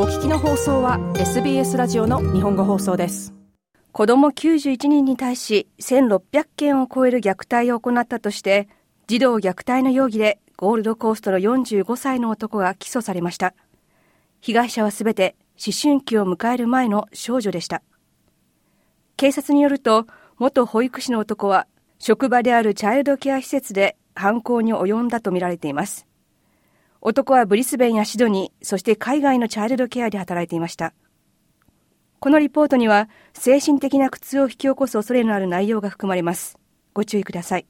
お聞きの放送は SBS ラジオの日本語放送です。子ども91人に対し1600件を超える虐待を行ったとして児童虐待の容疑でゴールドコーストの45歳の男が起訴されました。被害者はすべて思春期を迎える前の少女でした。警察によると元保育士の男は職場であるチャイルドケア施設で犯行に及んだとみられています。男はブリスベンやシドニー、そして海外のチャイルドケアで働いていました。このリポートには、精神的な苦痛を引き起こす恐れのある内容が含まれます。ご注意ください。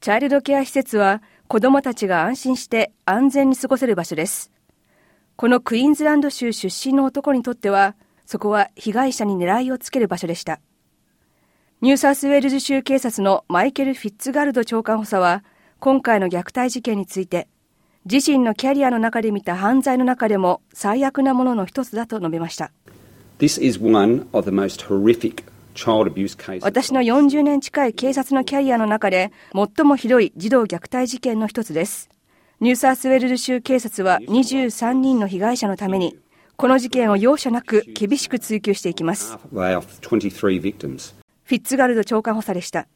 チャイルドケア施設は、子供たちが安心して安全に過ごせる場所です。このクイーンズランド州出身の男にとっては、そこは被害者に狙いをつける場所でした。ニューサースウェールズ州警察のマイケル・フィッツガルド長官補佐は、今回の虐待事件について、自身のキャリアの中で見た犯罪の中でも最悪なものの一つだと述べました。私の40年近い警察のキャリアの中で最もひどい児童虐待事件の一つです。ニューサースウェールズ州警察は23人の被害者のために、この事件を容赦なく厳しく追及していきます。フィッツガルド長官補佐でした。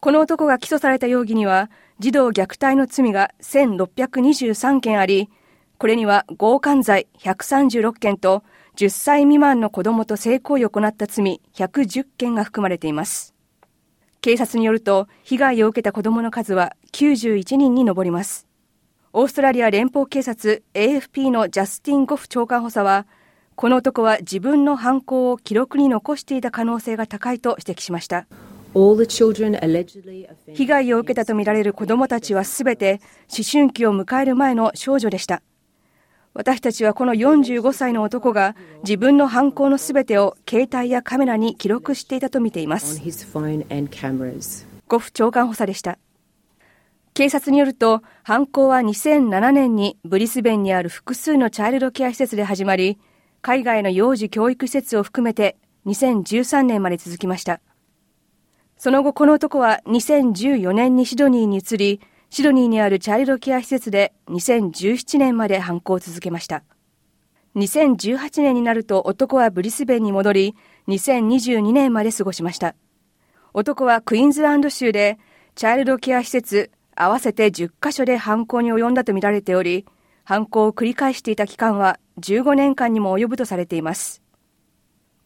この男が起訴された容疑には、児童虐待の罪が1623件あり、これには強姦罪136件と、10歳未満の子供と性行為を行った罪110件が含まれています。警察によると、被害を受けた子供の数は91人に上ります。オーストラリア連邦警察 AFP のジャスティン・ゴフ長官補佐は、この男は自分の犯行を記録に残していた可能性が高いと指摘しました。被害を受けたとみられる子どもたちはすべて思春期を迎える前の少女でした。私たちはこの45歳の男が自分の犯行のすべてを携帯やカメラに記録していたと見ています。ゴフ長官補佐でした。警察によると犯行は2007年にブリスベンにある複数のチャイルドケア施設で始まり、海外の幼児教育施設を含めて2013年まで続きました。その後この男は2014年にシドニーに移り、シドニーにあるチャイルドケア施設で2017年まで犯行を続けました。2018年になると男はブリスベンに戻り、2022年まで過ごしました。男はクイーンズランド州でチャイルドケア施設合わせて10カ所で犯行に及んだとみられており、犯行を繰り返していた期間は15年間にも及ぶとされています。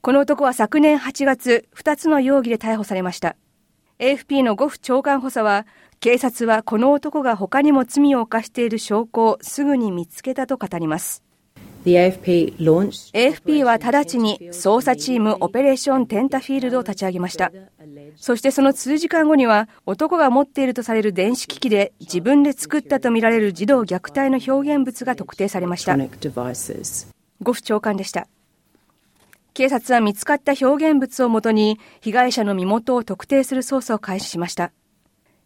この男は昨年8月、2つの容疑で逮捕されました。AFP のゴフ長官補佐は、警察はこの男が他にも罪を犯している証拠をすぐに見つけたと語ります。AFP, AFP は直ちに捜査チームオペレーションテンタフィールドを立ち上げました。そしてその数時間後には男が持っているとされる電子機器で自分で作ったとみられる児童虐待の表現物が特定されました。ゴフ長官でした。警察は見つかった表現物をもとに被害者の身元を特定する捜査を開始しました。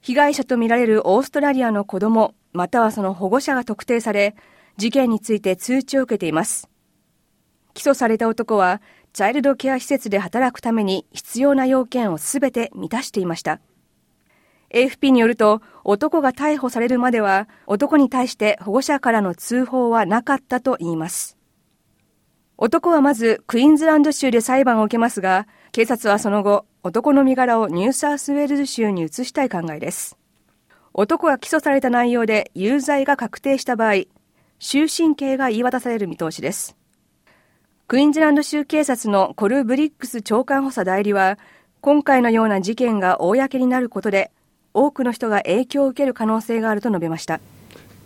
被害者とみられるオーストラリアの子供、またはその保護者が特定され、事件について通知を受けています。起訴された男は、チャイルドケア施設で働くために必要な要件をすべて満たしていました。AFP によると、男が逮捕されるまでは、男に対して保護者からの通報はなかったといいます。男はまずクイーンズランド州で裁判を受けますが、警察はその後、男の身柄をニューサースウェールズ州に移したい考えです。男が起訴された内容で有罪が確定した場合、終身刑が言い渡される見通しです。クイーンズランド州警察のコル・ブリックス長官補佐代理は、今回のような事件が公になることで、多くの人が影響を受ける可能性があると述べました。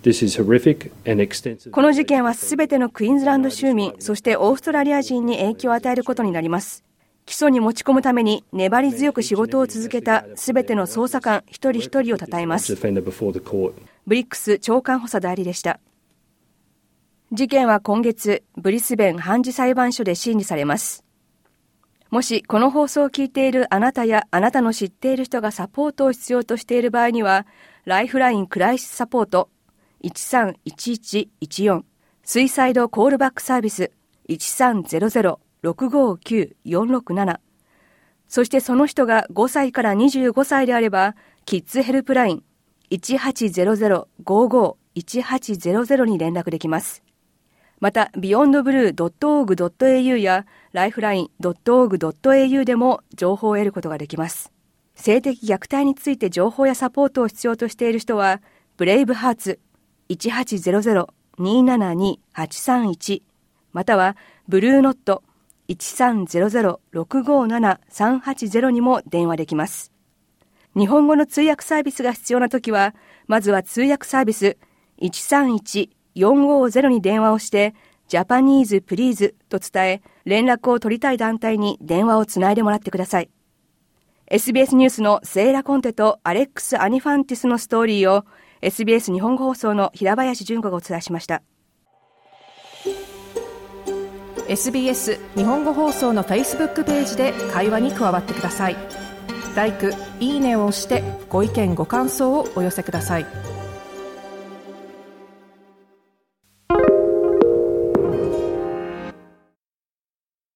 この事件はすべてのクイーンズランド州民、そしてオーストラリア人に影響を与えることになります。起訴に持ち込むために粘り強く仕事を続けたすべての捜査官一人一人を称えます。ブリックス長官補佐代理でした。事件は今月、ブリスベン判事裁判所で審理されます。もしこの放送を聞いているあなたやあなたの知っている人がサポートを必要としている場合には、ライフラインクライシスサポート131114スイサイドコールバックサービス1300-659-467そしてその人が5歳から25歳であればキッズヘルプライン1800-55-12 1800に連絡できます。また、beyondblue.org.au や lifeline.org.au でも情報を得ることができます。性的虐待について情報やサポートを必要としている人は、ブレイブハーツ1800-272-831またはブルーノット1300-657-380にも電話できます。日本語の通訳サービスが必要なときは、まずは通訳サービス131-450に電話をして、ジャパニーズプリーズと伝え、連絡を取りたい団体に電話をつないでもらってください。SBS ニュースのセイラ・コンテとアレックス・アニファンティスのストーリーを SBS 日本語放送の平林純子がお伝えしました。SBS 日本語放送の Facebook ページで会話に加わってください。l i いいねを押してご意見ご感想をお寄せください。